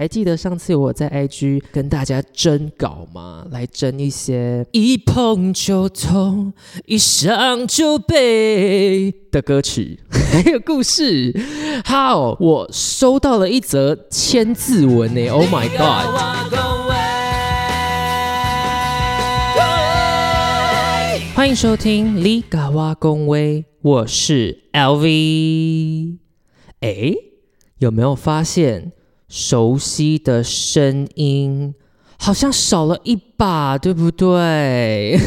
还记得上次我在 IG 跟大家征稿吗？来征一些一碰就痛、一想就悲的歌曲，还有故事。好，我收到了一则千字文呢！Oh my god！欢迎收听《李嘎哇公威》，我是 LV。哎，有没有发现？熟悉的声音好像少了一把，对不对？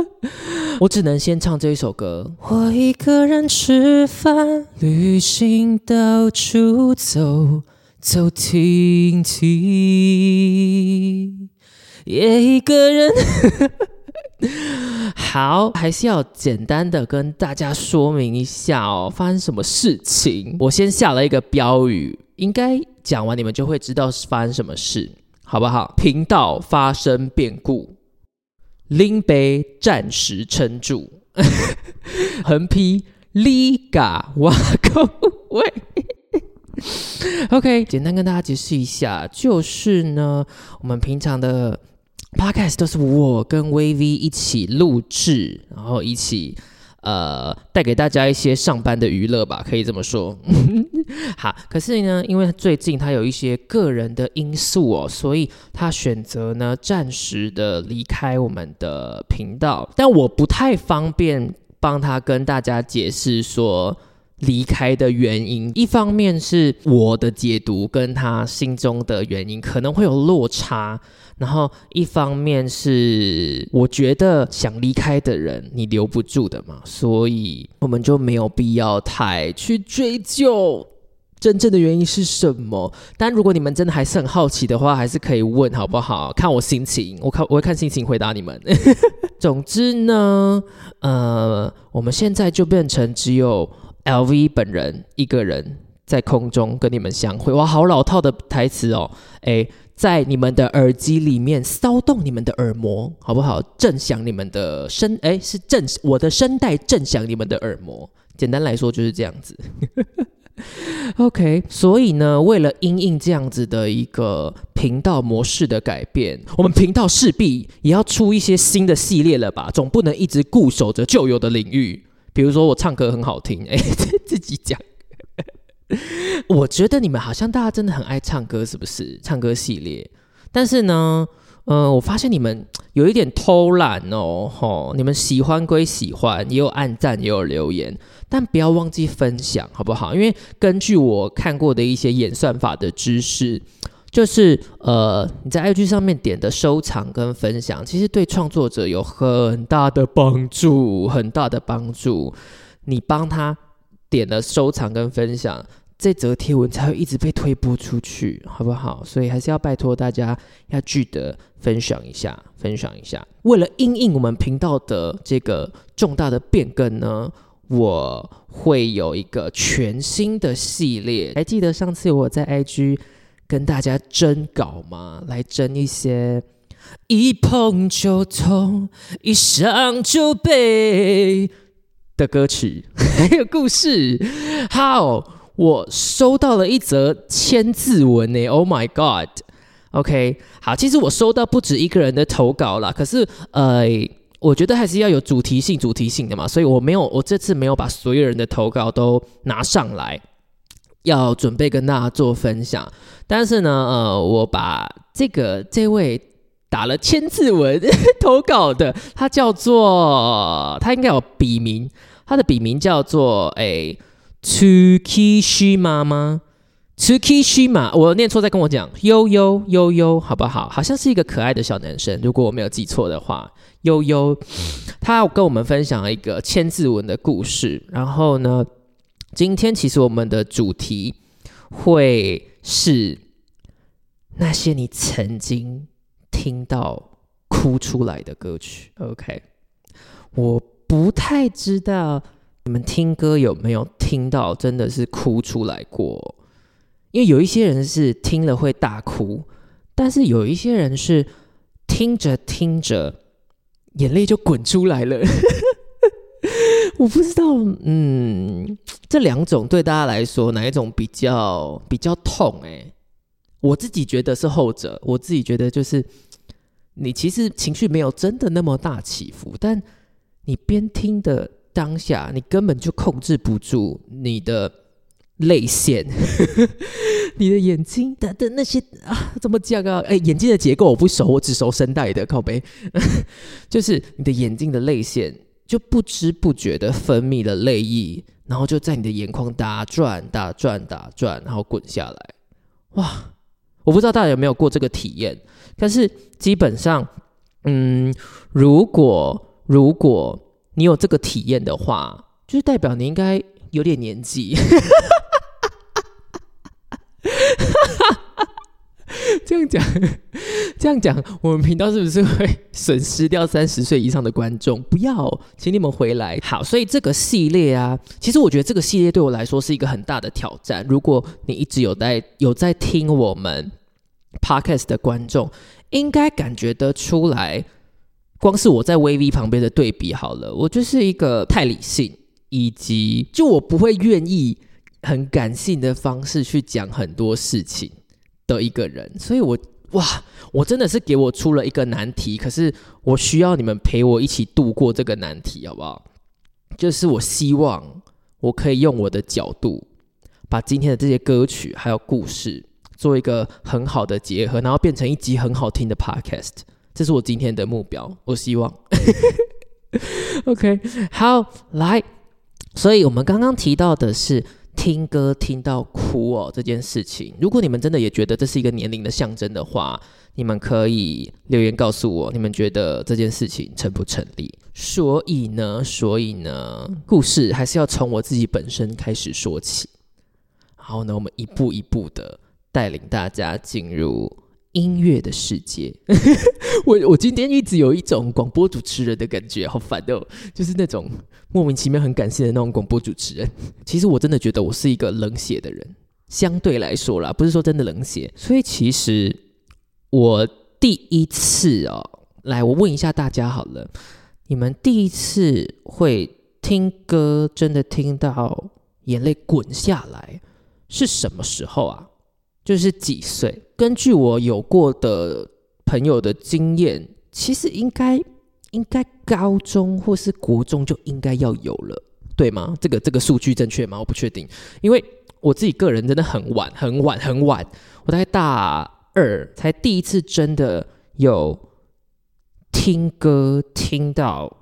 我只能先唱这一首歌。我一个人吃饭、旅行、到处走走停停，也一个人。好，还是要简单的跟大家说明一下哦，发生什么事情？我先下了一个标语，应该。讲完你们就会知道是发生什么事，好不好？频道发生变故，林杯暂时撑住，横批里嘎瓦口味。OK，简单跟大家解释一下，就是呢，我们平常的 Podcast 都是我跟 VV 一起录制，然后一起。呃，带给大家一些上班的娱乐吧，可以这么说。好，可是呢，因为最近他有一些个人的因素哦，所以他选择呢暂时的离开我们的频道。但我不太方便帮他跟大家解释说离开的原因。一方面是我的解读跟他心中的原因可能会有落差。然后一方面是我觉得想离开的人你留不住的嘛，所以我们就没有必要太去追究真正的原因是什么。但如果你们真的还是很好奇的话，还是可以问好不好？看我心情，我看我会看心情回答你们。总之呢，呃，我们现在就变成只有 LV 本人一个人在空中跟你们相会。哇，好老套的台词哦，哎。在你们的耳机里面骚动你们的耳膜，好不好？震响你们的声，哎，是震我的声带震响你们的耳膜。简单来说就是这样子。OK，所以呢，为了因应这样子的一个频道模式的改变，我们频道势必也要出一些新的系列了吧？总不能一直固守着旧有的领域。比如说我唱歌很好听，哎，自己讲。我觉得你们好像大家真的很爱唱歌，是不是？唱歌系列，但是呢，呃，我发现你们有一点偷懒哦，吼，你们喜欢归喜欢，也有按赞，也有留言，但不要忘记分享，好不好？因为根据我看过的一些演算法的知识，就是呃，你在 IG 上面点的收藏跟分享，其实对创作者有很大的帮助，很大的帮助。你帮他点了收藏跟分享。这则贴文才会一直被推播出去，好不好？所以还是要拜托大家要记得分享一下，分享一下。为了应应我们频道的这个重大的变更呢，我会有一个全新的系列。还记得上次我在 IG 跟大家征稿嘛？来征一些一碰就痛、一想就悲的歌曲，还有故事。好。我收到了一则千字文呢，Oh my God！OK，好，其实我收到不止一个人的投稿啦，可是呃，我觉得还是要有主题性、主题性的嘛，所以我没有，我这次没有把所有人的投稿都拿上来，要准备跟大家做分享。但是呢，呃，我把这个这位打了千字文 投稿的，他叫做，他应该有笔名，他的笔名叫做诶。Tsukishima 吗？Tsukishima，我念错再跟我讲。悠悠悠悠，好不好？好像是一个可爱的小男生，如果我没有记错的话。悠悠，他要跟我们分享一个千字文的故事。然后呢，今天其实我们的主题会是那些你曾经听到哭出来的歌曲。OK，我不太知道。你们听歌有没有听到真的是哭出来过？因为有一些人是听了会大哭，但是有一些人是听着听着眼泪就滚出来了。我不知道，嗯，这两种对大家来说哪一种比较比较痛？哎，我自己觉得是后者，我自己觉得就是你其实情绪没有真的那么大起伏，但你边听的当下，你根本就控制不住你的泪腺，你 的眼睛的的那些啊，怎么讲啊？哎，眼睛的结构我不熟，我只熟声带的，靠背，就是你的眼睛的泪腺就不知不觉的分泌了泪液，然后就在你的眼眶打转、打转、打转，然后滚下来，哇！我不知道大家有没有过这个体验，但是基本上，嗯，如果如果你有这个体验的话，就是代表你应该有点年纪。这样讲，这样讲，我们频道是不是会损失掉三十岁以上的观众？不要，请你们回来。好，所以这个系列啊，其实我觉得这个系列对我来说是一个很大的挑战。如果你一直有在有在听我们 podcast 的观众，应该感觉得出来，光是我在 VV 旁边的对比好了，我就是一个太理性，以及就我不会愿意很感性的方式去讲很多事情。的一个人，所以我哇，我真的是给我出了一个难题，可是我需要你们陪我一起度过这个难题，好不好？就是我希望我可以用我的角度，把今天的这些歌曲还有故事做一个很好的结合，然后变成一集很好听的 podcast，这是我今天的目标。我希望，OK，好，来，所以我们刚刚提到的是。听歌听到哭哦，这件事情，如果你们真的也觉得这是一个年龄的象征的话，你们可以留言告诉我，你们觉得这件事情成不成立？所以呢，所以呢，故事还是要从我自己本身开始说起。然后呢，我们一步一步的带领大家进入。音乐的世界，我我今天一直有一种广播主持人的感觉，好烦哦！就是那种莫名其妙很感谢的那种广播主持人。其实我真的觉得我是一个冷血的人，相对来说啦，不是说真的冷血。所以其实我第一次哦，来我问一下大家好了，你们第一次会听歌，真的听到眼泪滚下来是什么时候啊？就是几岁？根据我有过的朋友的经验，其实应该应该高中或是国中就应该要有了，对吗？这个这个数据正确吗？我不确定，因为我自己个人真的很晚很晚很晚，我大概大二才第一次真的有听歌听到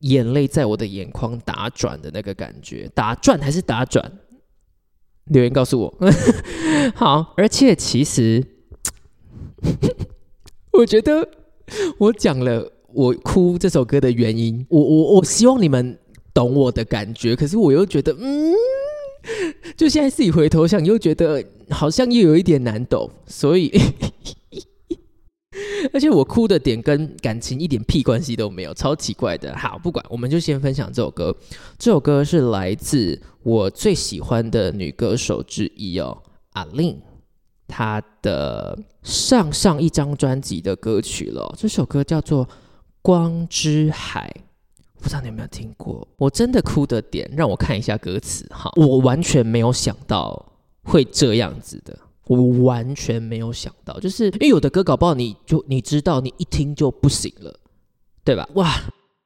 眼泪在我的眼眶打转的那个感觉，打转还是打转？留言告诉我，好，而且其实，我觉得我讲了我哭这首歌的原因，我我我希望你们懂我的感觉，可是我又觉得，嗯，就现在自己回头想，又觉得好像又有一点难懂，所以。而且我哭的点跟感情一点屁关系都没有，超奇怪的。好，不管，我们就先分享这首歌。这首歌是来自我最喜欢的女歌手之一哦，阿令，她的上上一张专辑的歌曲了。这首歌叫做《光之海》，不知道你有没有听过？我真的哭的点，让我看一下歌词哈。我完全没有想到会这样子的。我完全没有想到，就是因为有的歌搞不好你就你知道，你一听就不行了，对吧？哇，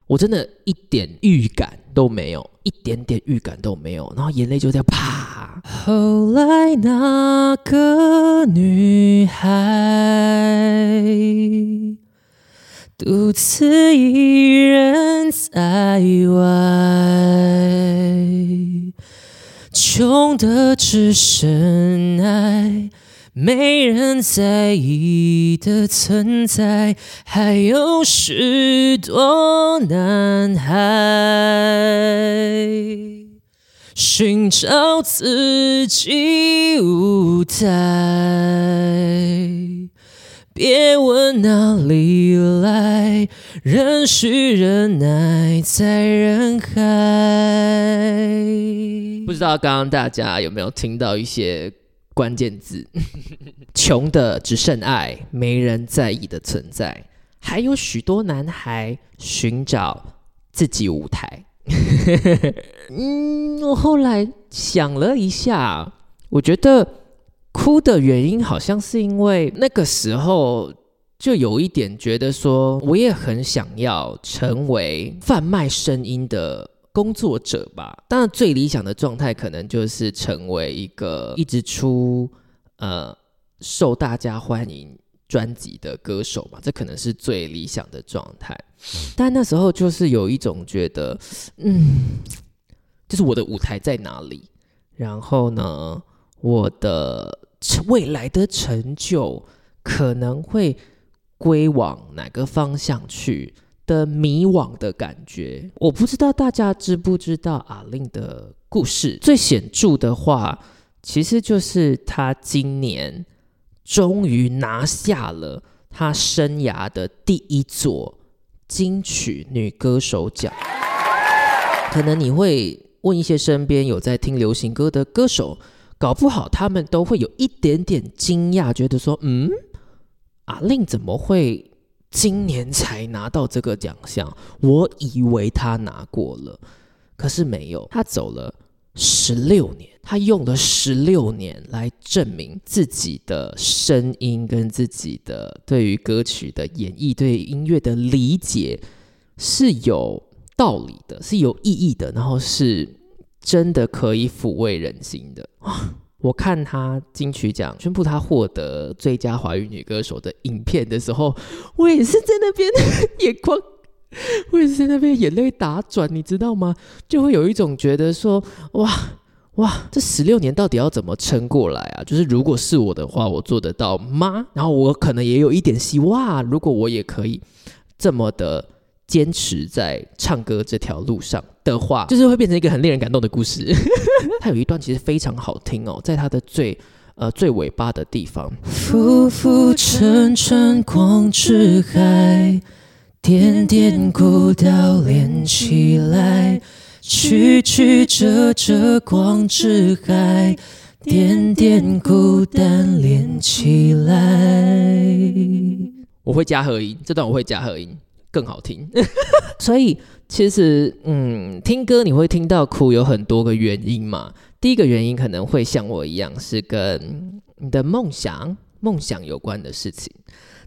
我真的一点预感都没有，一点点预感都没有，然后眼泪就在啪。后来那个女孩独自一人在外。穷的只剩爱，没人在意的存在，还有许多男孩寻找自己舞台。别问哪里来，人需忍耐在人海。不知道刚刚大家有没有听到一些关键字？穷的只剩爱，没人在意的存在，还有许多男孩寻找自己舞台。嗯，我后来想了一下，我觉得。哭的原因好像是因为那个时候就有一点觉得说，我也很想要成为贩卖声音的工作者吧。当然，最理想的状态可能就是成为一个一直出呃受大家欢迎专辑的歌手嘛，这可能是最理想的状态。但那时候就是有一种觉得，嗯，就是我的舞台在哪里？然后呢，我的未来的成就可能会归往哪个方向去的迷惘的感觉。我不知道大家知不知道阿令的故事。最显著的话，其实就是他今年终于拿下了他生涯的第一座。金曲女歌手奖，可能你会问一些身边有在听流行歌的歌手，搞不好他们都会有一点点惊讶，觉得说：“嗯，阿令怎么会今年才拿到这个奖项？我以为他拿过了，可是没有，他走了。”十六年，他用了十六年来证明自己的声音跟自己的对于歌曲的演绎、对音乐的理解是有道理的，是有意义的，然后是真的可以抚慰人心的。我看他金曲奖宣布他获得最佳华语女歌手的影片的时候，我也是在那边 眼眶。我也是在那边眼泪打转，你知道吗？就会有一种觉得说，哇哇，这十六年到底要怎么撑过来啊？就是如果是我的话，我做得到吗？然后我可能也有一点希望，如果我也可以这么的坚持在唱歌这条路上的话，就是会变成一个很令人感动的故事。他有一段其实非常好听哦，在他的最呃最尾巴的地方，浮浮沉沉光之海。点点孤岛连起来，曲曲折折光之海，点点孤单连起来。我会加和音，这段我会加和音，更好听。所以其实，嗯，听歌你会听到哭，有很多个原因嘛。第一个原因可能会像我一样，是跟你的梦想、梦想有关的事情。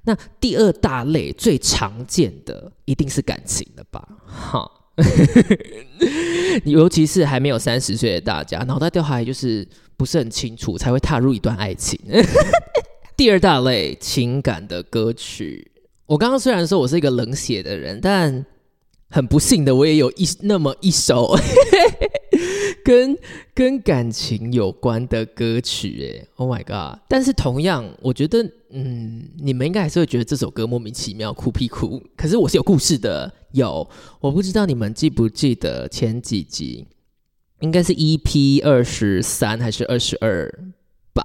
那第二大类最常见的一定是感情了吧？哈，尤其是还没有三十岁的大家，脑袋掉下来就是不是很清楚，才会踏入一段爱情。第二大类情感的歌曲，我刚刚虽然说我是一个冷血的人，但很不幸的，我也有一那么一首。跟跟感情有关的歌曲，哎，Oh my god！但是同样，我觉得，嗯，你们应该还是会觉得这首歌莫名其妙，哭屁哭。可是我是有故事的，有，我不知道你们记不记得前几集，应该是 EP 二十三还是二十二吧？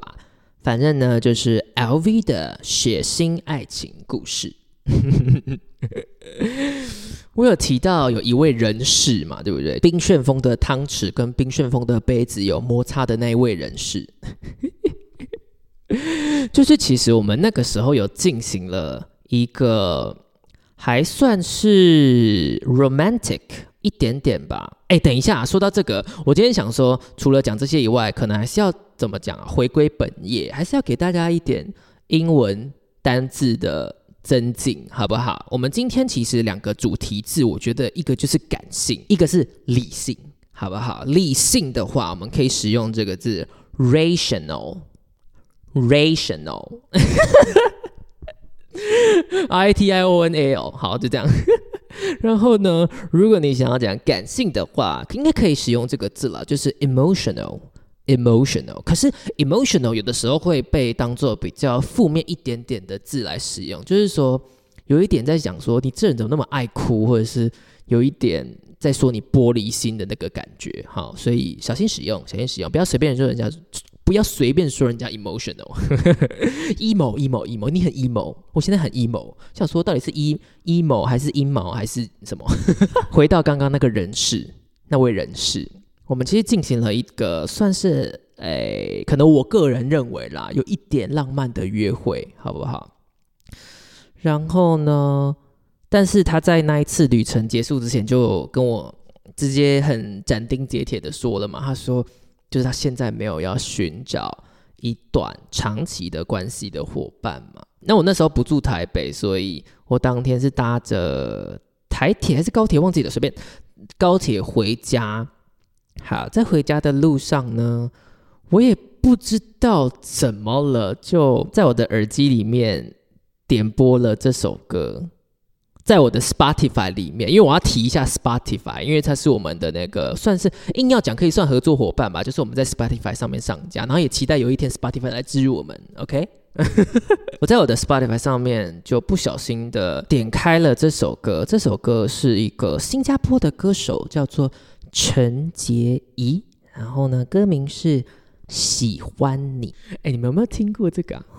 反正呢，就是 LV 的血腥爱情故事。我有提到有一位人士嘛，对不对？冰旋风的汤匙跟冰旋风的杯子有摩擦的那一位人士，就是其实我们那个时候有进行了一个还算是 romantic 一点点吧。哎，等一下，说到这个，我今天想说，除了讲这些以外，可能还是要怎么讲啊？回归本业，还是要给大家一点英文单字的。增进好不好？我们今天其实两个主题字，我觉得一个就是感性，一个是理性，好不好？理性的话，我们可以使用这个字 rational，rational，i t i o n a l，好，就这样。然后呢，如果你想要讲感性的话，应该可以使用这个字了，就是 emotional。emotional，可是 emotional 有的时候会被当做比较负面一点点的字来使用，就是说有一点在讲说你这人怎么那么爱哭，或者是有一点在说你玻璃心的那个感觉，好，所以小心使用，小心使用，不要随便说人家，不要随便说人家 emotional，emo emo emo，你很 emo，我现在很 emo，想说到底是 e emo 还是阴谋还是什么？回到刚刚那个人事，那位人事。我们其实进行了一个算是诶，可能我个人认为啦，有一点浪漫的约会，好不好？然后呢，但是他在那一次旅程结束之前，就跟我直接很斩钉截铁的说了嘛，他说，就是他现在没有要寻找一段长期的关系的伙伴嘛。那我那时候不住台北，所以我当天是搭着台铁还是高铁忘记了，随便高铁回家。好，在回家的路上呢，我也不知道怎么了，就在我的耳机里面点播了这首歌。在我的 Spotify 里面，因为我要提一下 Spotify，因为它是我们的那个算是硬要讲可以算合作伙伴吧，就是我们在 Spotify 上面上架，然后也期待有一天 Spotify 来支持我们。OK，我在我的 Spotify 上面就不小心的点开了这首歌，这首歌是一个新加坡的歌手，叫做陈洁仪，然后呢，歌名是。喜欢你，哎，你们有没有听过这个？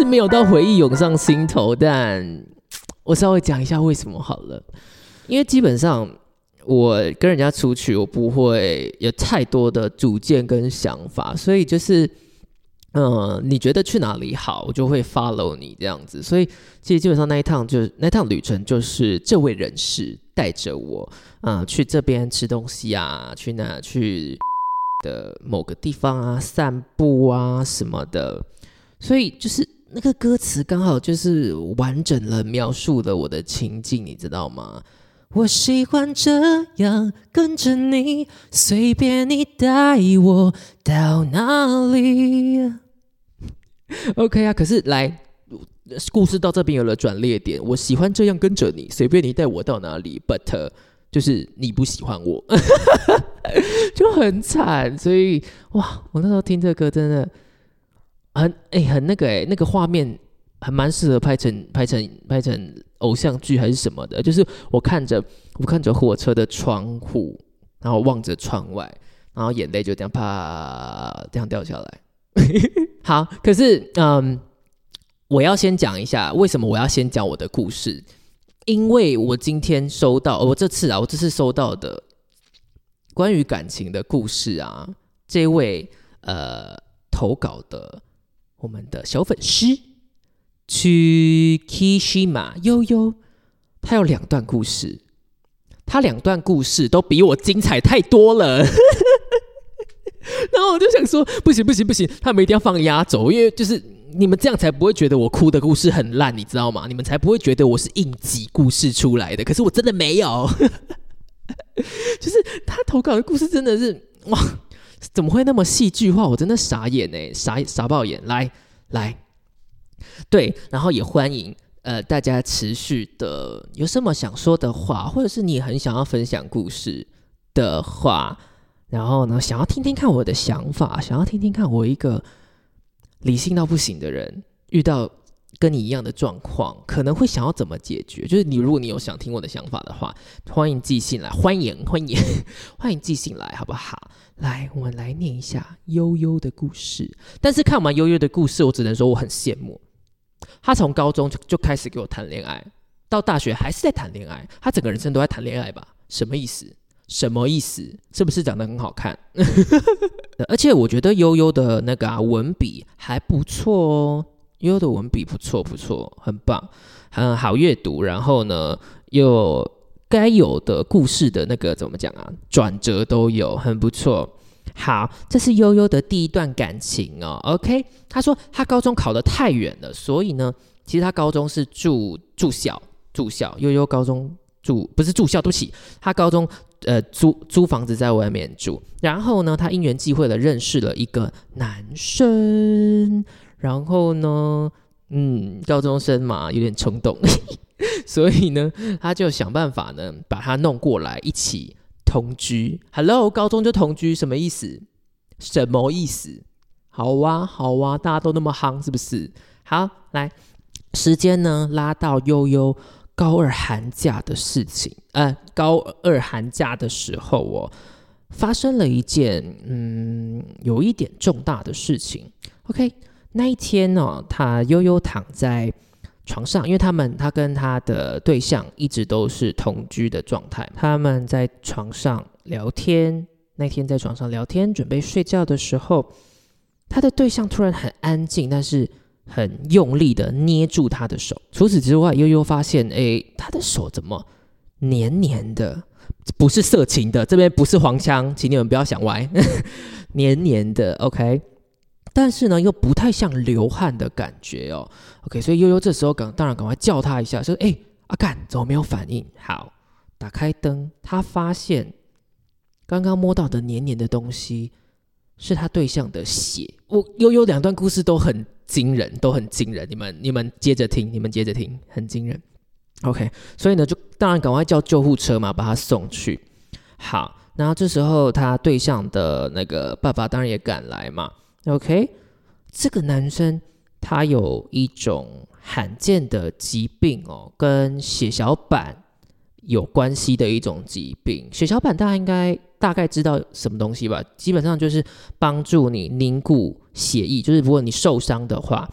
是没有到回忆涌上心头，但我稍微讲一下为什么好了。因为基本上我跟人家出去，我不会有太多的主见跟想法，所以就是，嗯，你觉得去哪里好，我就会 follow 你这样子。所以其实基本上那一趟就那趟旅程，就是这位人士。带着我，啊，去这边吃东西啊，去那去的某个地方啊，散步啊什么的，所以就是那个歌词刚好就是完整了描述了我的情境，你知道吗？我喜欢这样跟着你，随便你带我到哪里。OK 啊，可是来。故事到这边有了转捩点，我喜欢这样跟着你，随便你带我到哪里。But 就是你不喜欢我，就很惨。所以哇，我那时候听这歌真的很哎，很那个哎，那个画面还蛮适合拍成拍成拍成偶像剧还是什么的。就是我看着我看着火车的窗户，然后望着窗外，然后眼泪就这样啪这样掉下来。好，可是嗯。我要先讲一下为什么我要先讲我的故事，因为我今天收到，我这次啊，我这次收到的关于感情的故事啊，这位呃投稿的我们的小粉丝去 Kishima 悠悠，他有两段故事，他两段故事都比我精彩太多了，然后我就想说，不行不行不行，他们一定要放压轴，因为就是。你们这样才不会觉得我哭的故事很烂，你知道吗？你们才不会觉得我是应急故事出来的。可是我真的没有，就是他投稿的故事真的是哇，怎么会那么戏剧化？我真的傻眼呢，傻傻爆眼。来来，对，然后也欢迎呃大家持续的有什么想说的话，或者是你很想要分享故事的话，然后呢想要听听看我的想法，想要听听看我一个。理性到不行的人遇到跟你一样的状况，可能会想要怎么解决？就是你，如果你有想听我的想法的话，欢迎寄信来，欢迎欢迎欢迎寄信来，好不好？来，我们来念一下悠悠的故事。但是看完悠悠的故事，我只能说我很羡慕他，从高中就就开始给我谈恋爱，到大学还是在谈恋爱，他整个人生都在谈恋爱吧？什么意思？什么意思？是不是长得很好看？而且我觉得悠悠的那个啊文笔还不错哦，悠悠的文笔不错不错，很棒，很好阅读。然后呢，又该有的故事的那个怎么讲啊？转折都有，很不错。好，这是悠悠的第一段感情哦。OK，他说他高中考得太远了，所以呢，其实他高中是住住校，住校。悠悠高中住不是住校，对不起，他高中。呃，租租房子在外面住，然后呢，他因缘际会的认识了一个男生，然后呢，嗯，高中生嘛，有点冲动，所以呢，他就想办法呢，把他弄过来一起同居。Hello，高中就同居，什么意思？什么意思？好哇，好哇，大家都那么夯，是不是？好，来，时间呢，拉到悠悠。高二寒假的事情，呃，高二寒假的时候哦，发生了一件嗯有一点重大的事情。OK，那一天哦，他悠悠躺在床上，因为他们他跟他的对象一直都是同居的状态，他们在床上聊天。那天在床上聊天，准备睡觉的时候，他的对象突然很安静，但是很用力的捏住他的手。除此之外，悠悠发现，哎，他的手怎么黏黏的？不是色情的，这边不是黄腔，请你们不要想歪，黏黏的，OK。但是呢，又不太像流汗的感觉哦，OK。所以悠悠这时候赶，当然赶快叫他一下，说：“哎，阿干，怎么没有反应？”好，打开灯，他发现。刚刚摸到的黏黏的东西，是他对象的血。我悠悠两段故事都很惊人，都很惊人。你们你们接着听，你们接着听，很惊人。OK，所以呢，就当然赶快叫救护车嘛，把他送去。好，然后这时候他对象的那个爸爸当然也赶来嘛。OK，这个男生他有一种罕见的疾病哦，跟血小板有关系的一种疾病。血小板大家应该。大概知道什么东西吧，基本上就是帮助你凝固血液，就是如果你受伤的话，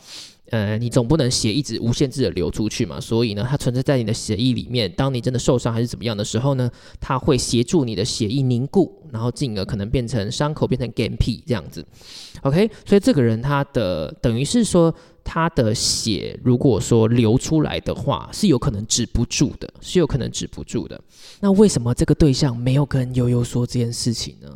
呃，你总不能血一直无限制的流出去嘛，所以呢，它存在在你的血液里面。当你真的受伤还是怎么样的时候呢，它会协助你的血液凝固，然后进而可能变成伤口变成干皮这样子。OK，所以这个人他的等于是说。他的血如果说流出来的话，是有可能止不住的，是有可能止不住的。那为什么这个对象没有跟悠悠说这件事情呢？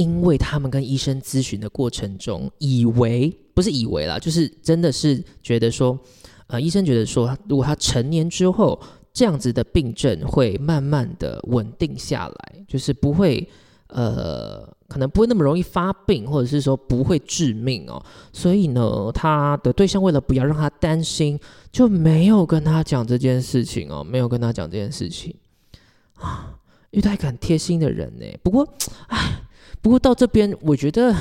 因为他们跟医生咨询的过程中，以为不是以为啦，就是真的是觉得说，呃，医生觉得说，如果他成年之后，这样子的病症会慢慢的稳定下来，就是不会。呃，可能不会那么容易发病，或者是说不会致命哦。所以呢，他的对象为了不要让他担心，就没有跟他讲这件事情哦，没有跟他讲这件事情啊。遇到一个很贴心的人呢，不过，唉，不过到这边，我觉得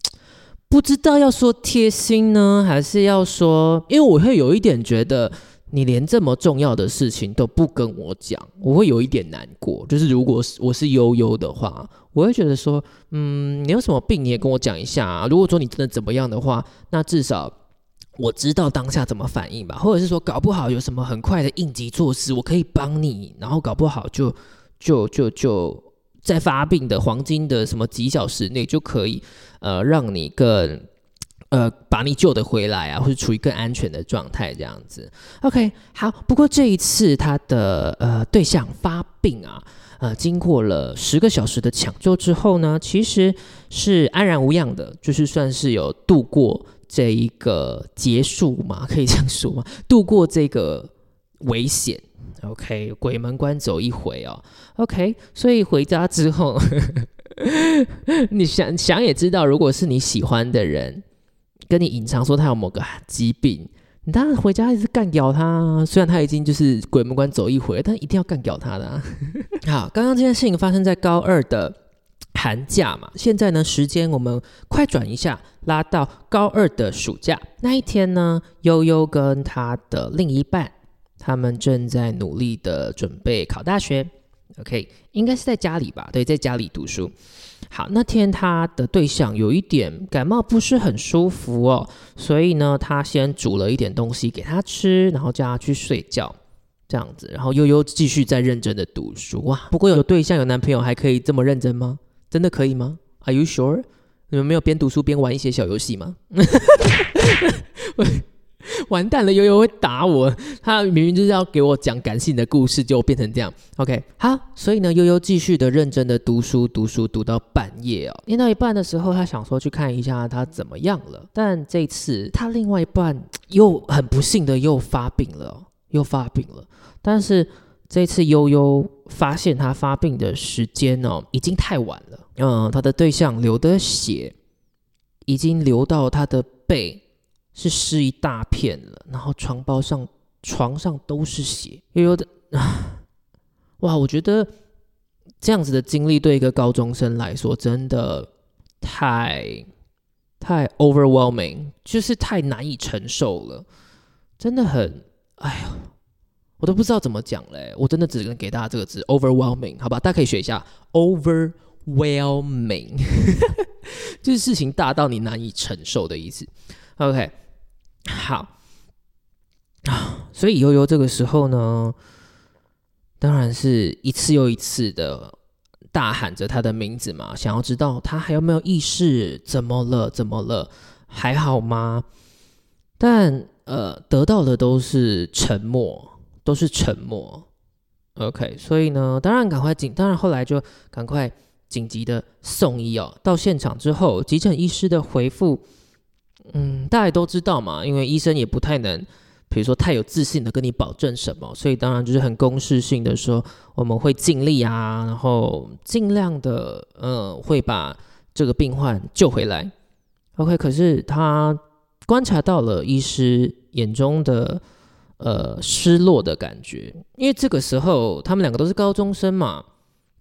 不知道要说贴心呢，还是要说，因为我会有一点觉得。你连这么重要的事情都不跟我讲，我会有一点难过。就是如果是我是悠悠的话，我会觉得说，嗯，你有什么病你也跟我讲一下啊。如果说你真的怎么样的话，那至少我知道当下怎么反应吧。或者是说，搞不好有什么很快的应急措施，我可以帮你。然后搞不好就就就就在发病的黄金的什么几小时内就可以，呃，让你更。呃，把你救得回来啊，或者处于更安全的状态这样子。OK，好。不过这一次他的呃对象发病啊，呃，经过了十个小时的抢救之后呢，其实是安然无恙的，就是算是有度过这一个结束嘛，可以这样说吗？度过这个危险。OK，鬼门关走一回哦。OK，所以回家之后，你想想也知道，如果是你喜欢的人。跟你隐藏说他有某个疾病，你当然回家一直干掉他。虽然他已经就是鬼门关走一回，但一定要干掉他的。好，刚刚这件事情发生在高二的寒假嘛，现在呢时间我们快转一下，拉到高二的暑假那一天呢，悠悠跟他的另一半，他们正在努力的准备考大学。OK，应该是在家里吧？对，在家里读书。好，那天他的对象有一点感冒，不是很舒服哦，所以呢，他先煮了一点东西给他吃，然后叫他去睡觉，这样子，然后悠悠继续在认真的读书哇。不过有对象有男朋友还可以这么认真吗？真的可以吗？Are you sure？你们没有边读书边玩一些小游戏吗？完蛋了，悠悠会打我。他明明就是要给我讲感性的故事，就变成这样。OK，好，所以呢，悠悠继续的认真的读书，读书读到半夜哦。念到一半的时候，他想说去看一下他怎么样了。但这次他另外一半又很不幸的又发病了，又发病了。但是这次悠悠发现他发病的时间哦，已经太晚了。嗯，他的对象流的血已经流到他的背。是湿一大片了，然后床包上、床上都是血，悠悠的啊！哇，我觉得这样子的经历对一个高中生来说真的太太 overwhelming，就是太难以承受了，真的很，哎呀，我都不知道怎么讲嘞，我真的只能给大家这个字 overwhelming，好吧，大家可以学一下 overwhelming，就是事情大到你难以承受的意思。OK，好啊，所以悠悠这个时候呢，当然是一次又一次的大喊着他的名字嘛，想要知道他还有没有意识，怎么了？怎么了？还好吗？但呃，得到的都是沉默。都是沉默，OK，所以呢，当然赶快紧，当然后来就赶快紧急的送医哦。到现场之后，急诊医师的回复，嗯，大家都知道嘛，因为医生也不太能，比如说太有自信的跟你保证什么，所以当然就是很公式性的说，我们会尽力啊，然后尽量的，呃，会把这个病患救回来。OK，可是他观察到了医师眼中的。呃，失落的感觉，因为这个时候他们两个都是高中生嘛，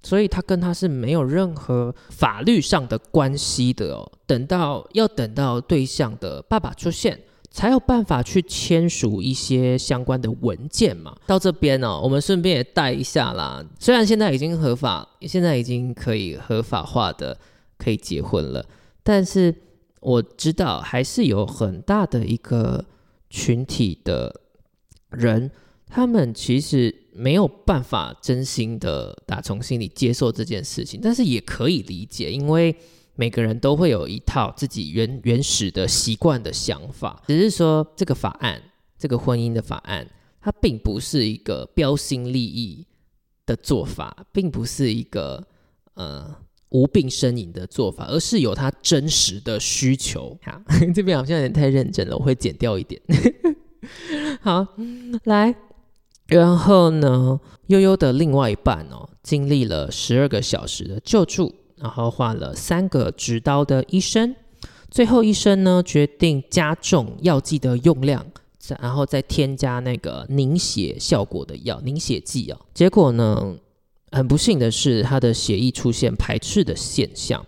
所以他跟他是没有任何法律上的关系的哦。等到要等到对象的爸爸出现，才有办法去签署一些相关的文件嘛。到这边呢，我们顺便也带一下啦。虽然现在已经合法，现在已经可以合法化的可以结婚了，但是我知道还是有很大的一个群体的。人他们其实没有办法真心的打从心里接受这件事情，但是也可以理解，因为每个人都会有一套自己原原始的习惯的想法。只是说这个法案，这个婚姻的法案，它并不是一个标新立异的做法，并不是一个呃无病呻吟的做法，而是有它真实的需求。好，这边好像有点太认真了，我会剪掉一点。好，来，然后呢？悠悠的另外一半哦，经历了十二个小时的救助，然后换了三个执刀的医生，最后医生呢决定加重药剂的用量，然后再添加那个凝血效果的药凝血剂啊。结果呢，很不幸的是，他的血液出现排斥的现象，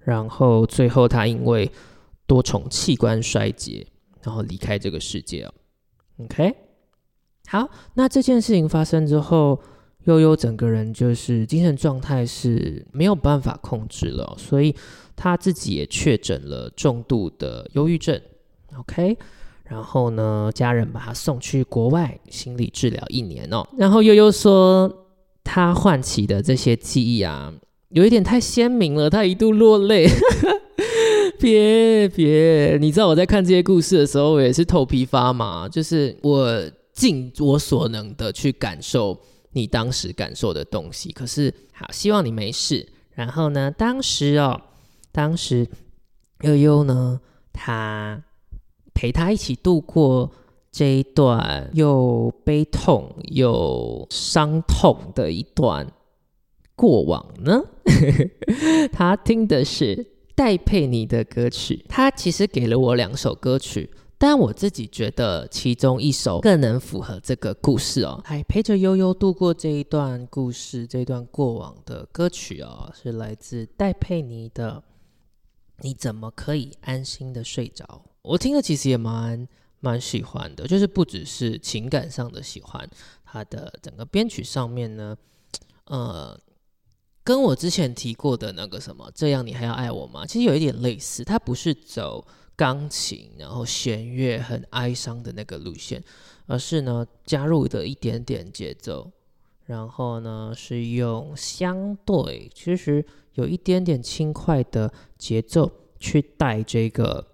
然后最后他因为多重器官衰竭，然后离开这个世界哦。OK，好，那这件事情发生之后，悠悠整个人就是精神状态是没有办法控制了，所以他自己也确诊了重度的忧郁症。OK，然后呢，家人把他送去国外心理治疗一年哦。然后悠悠说，他唤起的这些记忆啊，有一点太鲜明了，他一度落泪。别别，你知道我在看这些故事的时候，我也是头皮发麻，就是我尽我所能的去感受你当时感受的东西。可是好，希望你没事。然后呢，当时哦，当时悠悠呢，他陪他一起度过这一段又悲痛又伤痛的一段过往呢，他听的是。戴佩妮的歌曲，他其实给了我两首歌曲，但我自己觉得其中一首更能符合这个故事哦。还陪着悠悠度过这一段故事、这段过往的歌曲哦，是来自戴佩妮的《你怎么可以安心的睡着》。我听了其实也蛮蛮喜欢的，就是不只是情感上的喜欢，它的整个编曲上面呢，呃。跟我之前提过的那个什么，这样你还要爱我吗？其实有一点类似，它不是走钢琴然后弦乐很哀伤的那个路线，而是呢加入的一点点节奏，然后呢是用相对其实有一点点轻快的节奏去带这个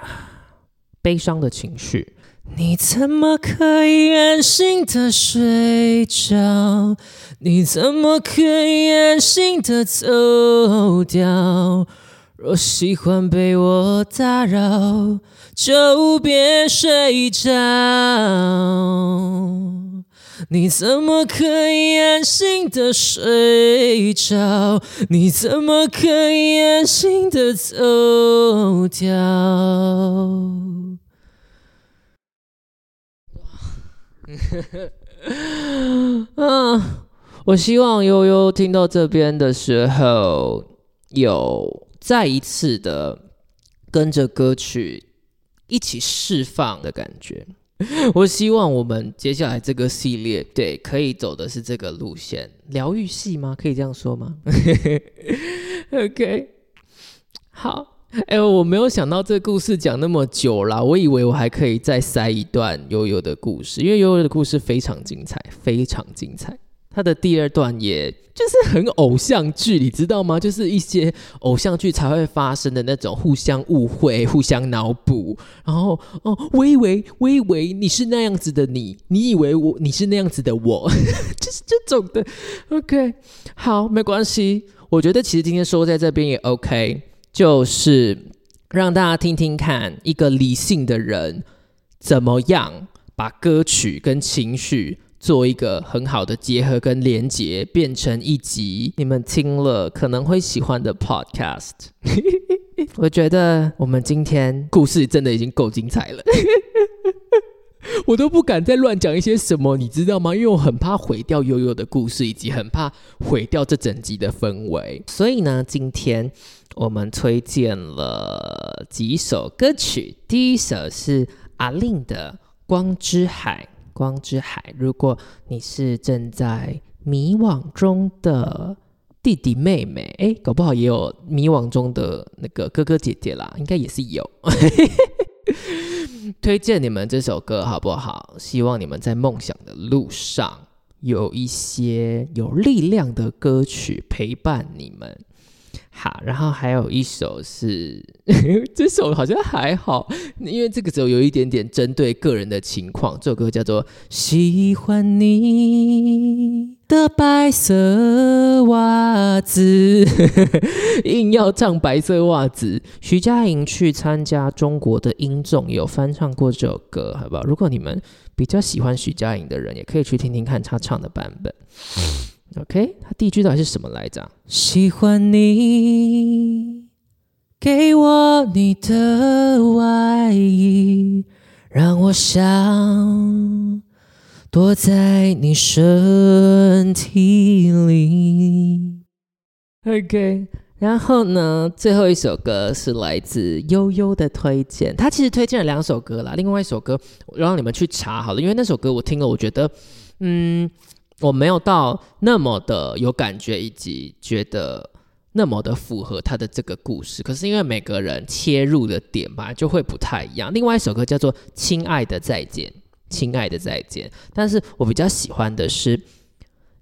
悲伤的情绪。你怎么可以安心的睡着？你怎么可以安心的走掉？若喜欢被我打扰，就别睡着。你怎么可以安心的睡着？你怎么可以安心的走掉？嗯，我希望悠悠听到这边的时候，有再一次的跟着歌曲一起释放的感觉。我希望我们接下来这个系列，对，可以走的是这个路线，疗愈系吗？可以这样说吗？OK，好。哎，我没有想到这故事讲那么久啦，我以为我还可以再塞一段悠悠的故事，因为悠悠的故事非常精彩，非常精彩。他的第二段也就是很偶像剧，你知道吗？就是一些偶像剧才会发生的那种互相误会、互相脑补，然后哦，我以为我以为你是那样子的你，你以为我你是那样子的我，就是这种的。OK，好，没关系，我觉得其实今天说在这边也 OK。就是让大家听听看，一个理性的人怎么样把歌曲跟情绪做一个很好的结合跟连接，变成一集你们听了可能会喜欢的 podcast。我觉得我们今天故事真的已经够精彩了。我都不敢再乱讲一些什么，你知道吗？因为我很怕毁掉悠悠的故事，以及很怕毁掉这整集的氛围。所以呢，今天我们推荐了几首歌曲。第一首是阿令的《光之海》，光之海。如果你是正在迷惘中的弟弟妹妹，哎，搞不好也有迷惘中的那个哥哥姐姐啦，应该也是有。推荐你们这首歌好不好？希望你们在梦想的路上有一些有力量的歌曲陪伴你们。好，然后还有一首是 这首好像还好，因为这个时候有一点点针对个人的情况。这首歌叫做《喜欢你的白色袜子》，硬要唱白色袜子。徐佳莹去参加中国的音综，有翻唱过这首歌，好不好？如果你们比较喜欢徐佳莹的人，也可以去听听看她唱的版本。OK，他第一句到底是什么来着？喜欢你，给我你的外衣，让我想躲在你身体里。OK，然后呢，最后一首歌是来自悠悠的推荐，他其实推荐了两首歌啦，另外一首歌我让你们去查好了，因为那首歌我听了，我觉得，嗯。我没有到那么的有感觉，以及觉得那么的符合他的这个故事。可是因为每个人切入的点吧，就会不太一样。另外一首歌叫做《亲爱的再见》，亲爱的再见。但是我比较喜欢的是。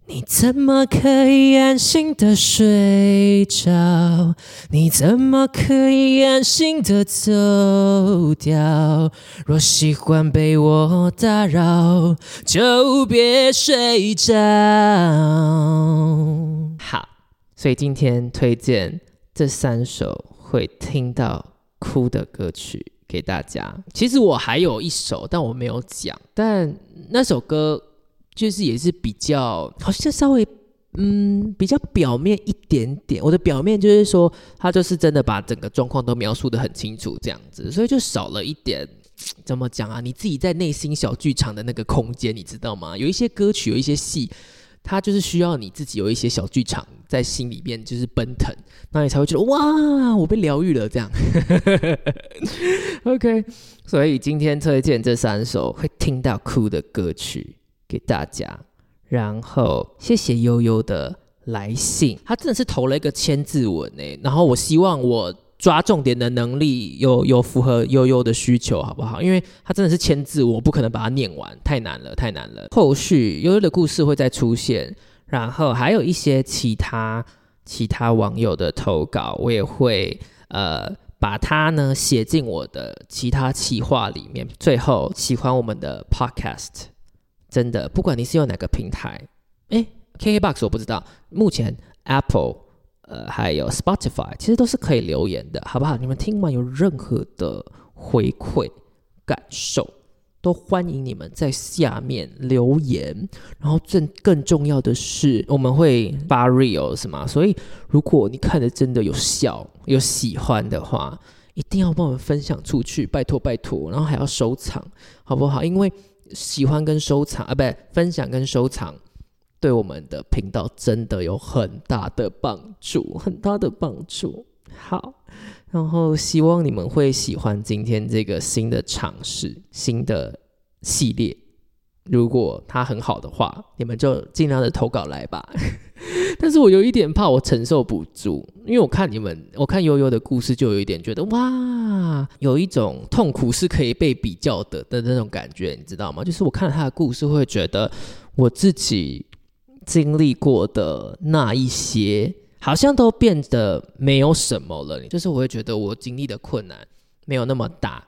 你怎么可以安心的睡着？你怎么可以安心的走掉？若喜欢被我打扰，就别睡着。好，所以今天推荐这三首会听到哭的歌曲给大家。其实我还有一首，但我没有讲。但那首歌。就是也是比较，好像稍微嗯比较表面一点点。我的表面就是说，他就是真的把整个状况都描述的很清楚，这样子，所以就少了一点怎么讲啊？你自己在内心小剧场的那个空间，你知道吗？有一些歌曲，有一些戏，它就是需要你自己有一些小剧场在心里面就是奔腾，那你才会觉得哇，我被疗愈了这样。OK，所以今天推荐这三首会听到哭的歌曲。给大家，然后谢谢悠悠的来信，他真的是投了一个千字文诶，然后我希望我抓重点的能力有有符合悠悠的需求，好不好？因为他真的是千字，我不可能把它念完，太难了，太难了。后续悠悠的故事会再出现，然后还有一些其他其他网友的投稿，我也会呃把它呢写进我的其他企划里面。最后喜欢我们的 Podcast。真的，不管你是用哪个平台，哎，KKBOX 我不知道，目前 Apple，呃，还有 Spotify，其实都是可以留言的，好不好？你们听完有任何的回馈感受，都欢迎你们在下面留言。然后，更更重要的是，我们会发 real 是吗？所以，如果你看的真的有效、有喜欢的话，一定要帮我们分享出去，拜托拜托，然后还要收藏，好不好？因为喜欢跟收藏啊，不，分享跟收藏，对我们的频道真的有很大的帮助，很大的帮助。好，然后希望你们会喜欢今天这个新的尝试，新的系列。如果它很好的话，你们就尽量的投稿来吧。但是我有一点怕我承受不住，因为我看你们，我看悠悠的故事，就有一点觉得哇，有一种痛苦是可以被比较的的那种感觉，你知道吗？就是我看了他的故事，会觉得我自己经历过的那一些，好像都变得没有什么了。就是我会觉得我经历的困难没有那么大。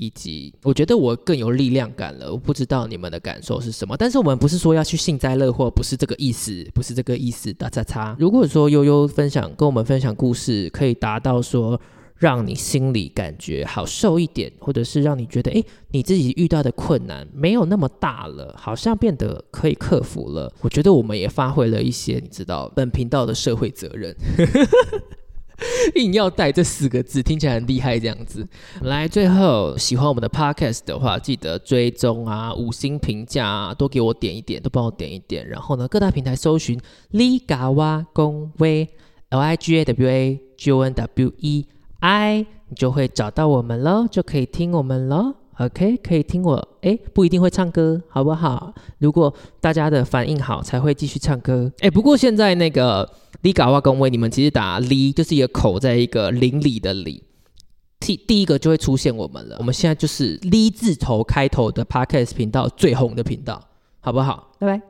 以及我觉得我更有力量感了，我不知道你们的感受是什么。但是我们不是说要去幸灾乐祸，不是这个意思，不是这个意思。打叉叉。如果说悠悠分享跟我们分享故事，可以达到说让你心里感觉好受一点，或者是让你觉得诶你自己遇到的困难没有那么大了，好像变得可以克服了。我觉得我们也发挥了一些你知道本频道的社会责任。硬要带这四个字，听起来很厉害，这样子。来，最后喜欢我们的 podcast 的话，记得追踪啊，五星评价啊，多给我点一点，都帮我点一点。然后呢，各大平台搜寻 Ligawa 公威 L I G A W A G O N W E I，你就会找到我们了，就可以听我们了。OK，可以听我哎，不一定会唱歌，好不好？如果大家的反应好，才会继续唱歌。哎，不过现在那个李嘎哇公位，你们其实打李就是一个口，在一个邻里的里，第第一个就会出现我们了。我们现在就是李字头开头的 Podcast 频道最红的频道，好不好？拜拜。